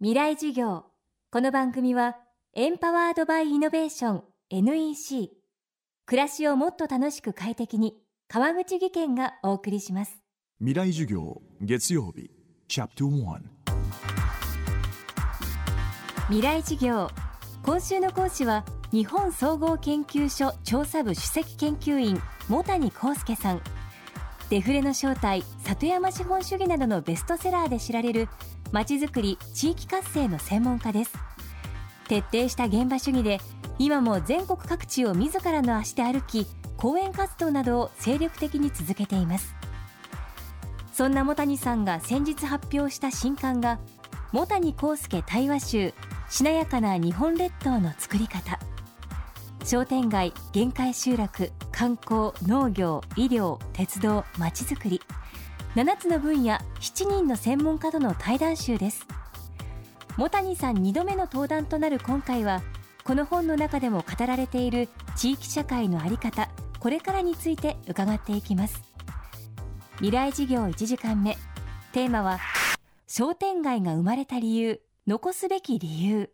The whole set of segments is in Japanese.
未来授業。この番組はエンパワードバイイノベーション NEC 暮らしをもっと楽しく快適に川口義賢がお送りします。未来授業月曜日チャプター未来授業。今週の講師は日本総合研究所調査部首席研究員茂谷幸介さん。デフレの正体里山資本主義などのベストセラーで知られるまちづくり地域活性の専門家です。徹底した現場主義で今も全国各地を自らの足で歩き講演活動などを精力的に続けています。そんな茂谷さんが先日発表した新刊が茂谷幸介対話集しなやかな日本列島の作り方。商店街限界集落観光農業医療鉄道まちづくり。7つの分野7人の専門家との対談集です。茂谷さん2度目の登壇となる今回はこの本の中でも語られている地域社会の在り方これからについて伺っていきます。未来事業1時間目。テーマは商店街が生まれた理由残すべき理由。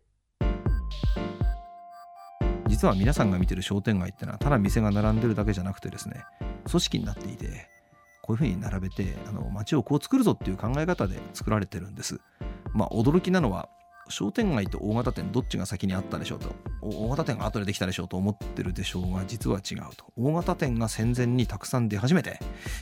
実は皆さんが見てる商店街ってのはただ店が並んでるだけじゃなくてですね組織になっていてこういうふうに並べてあの街をこう作るぞっていう考え方で作られてるんです。まあ驚きなのは商店街と大型店どっちが先にあったでしょうと。大型店が後でできたでしょうと思ってるでしょうが実は違うと。大型店が戦前にたくさん出始めて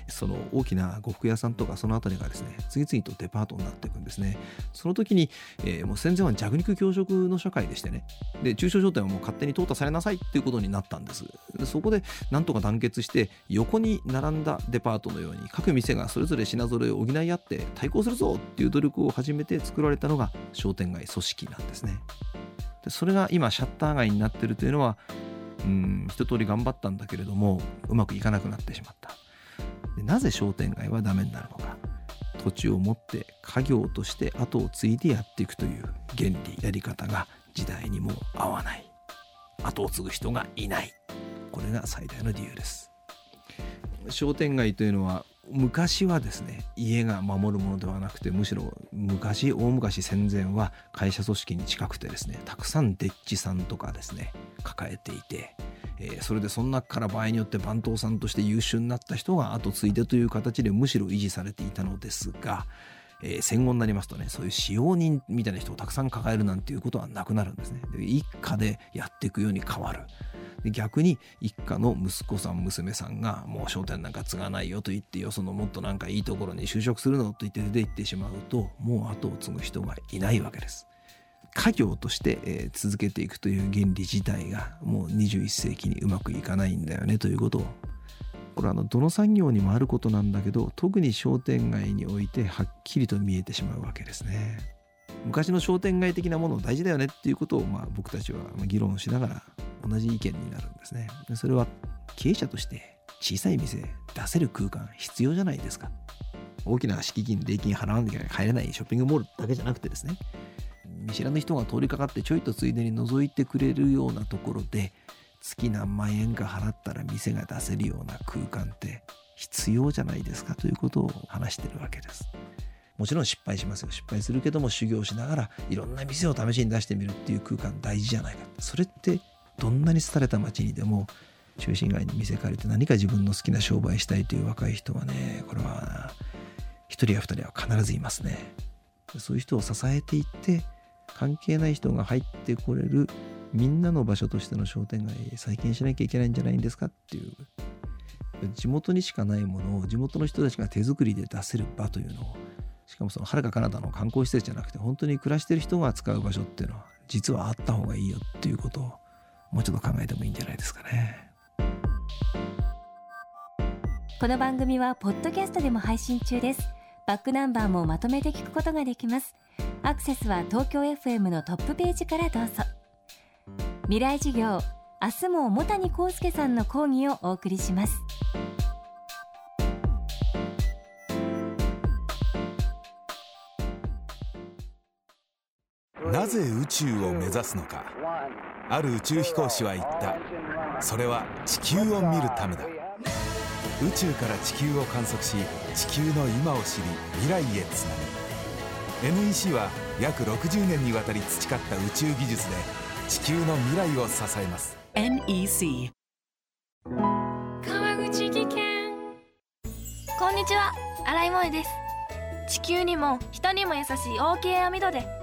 その大きな呉服屋さんとかその辺りがですね次々とデパートになっていくんですね。その時に、えー、もう戦前は弱肉強食の社会でしてね。で中小商店はもう勝手に淘汰されなさいっていうことになったんです。そこでなんとか団結して横に並んだデパートのように各店がそれぞれ品揃えを補い合って対抗するぞっていう努力を始めて作られたのが商店街組織なんですね。でそれが今シャッター街になってるというのはうん一通り頑張ったんだけれどもうまくいかなくなってしまった。でなぜ商店街はダメになるのか。土地を持って家業として後を継いでやっていくという原理やり方が時代にも合わない。後を継ぐ人がいない。これが最大の理由です。商店街というのは昔はですね家が守るものではなくてむしろ昔大昔戦前は会社組織に近くてですねたくさんデッチさんとかですね抱えていて、えー、それでその中から場合によって番頭さんとして優秀になった人が後継いでという形でむしろ維持されていたのですが、えー、戦後になりますとねそういう使用人みたいな人をたくさん抱えるなんていうことはなくなるんですね。で一家でやっていくように変わる。で逆に一家の息子さん娘さんがもう商店なんか継がないよと言ってよそのもっとなんかいいところに就職するのと言って出て行ってしまうともう後を継ぐ人がいないわけです。家業として、続けていくという原理自体がもう21世紀にうまくいかないんだよねということをこれはのどの産業にもあることなんだけど特に商店街においてはっきりと見えてしまうわけですね。昔の商店街的なもの大事だよねっていうことをまあ僕たちは議論しながら同じ意見になるんですね。それは経営者として小さい店出せる空間必要じゃないですか。大きな敷金、礼金払わなきゃ入れないショッピングモールだけじゃなくてですね、見知らぬ人が通りかかってちょいとついでに覗いてくれるようなところで、月何万円か払ったら店が出せるような空間って必要じゃないですかということを話してるわけです。もちろん失敗しますよ。失敗するけども修行しながらいろんな店を試しに出してみるっていう空間大事じゃないか。それってどんなに廃れた街にでも中心街に見せ借りて何か自分の好きな商売したいという若い人はねこれは一人や二人は必ずいますねそういう人を支えていって関係ない人が入ってこれるみんなの場所としての商店街再建しなきゃいけないんじゃないんですかっていう地元にしかないものを地元の人たちが手作りで出せる場というのをしかもそのはるか彼方の観光施設じゃなくて本当に暮らしてる人が使う場所っていうのは実はあった方がいいよっていうことをもうちょっと考えてもいいんじゃないですかね。この番組はポッドキャストでも配信中です。バックナンバーもまとめて聞くことができます。アクセスは東京 FM のトップページからどうぞ。未来事業明日も茂谷幸介さんの講義をお送りします。なぜ宇宙を目指すのか。ある宇宙飛行士は言った。それは地球を見るためだ。宇宙から地球を観測し地球の今を知り未来へつなぐ。NEC は約60年にわたり培った宇宙技術で地球の未来を支えます。NEC 川口技研。こんにちは。新井萌です。地球にも人にも優しい OK 網戸で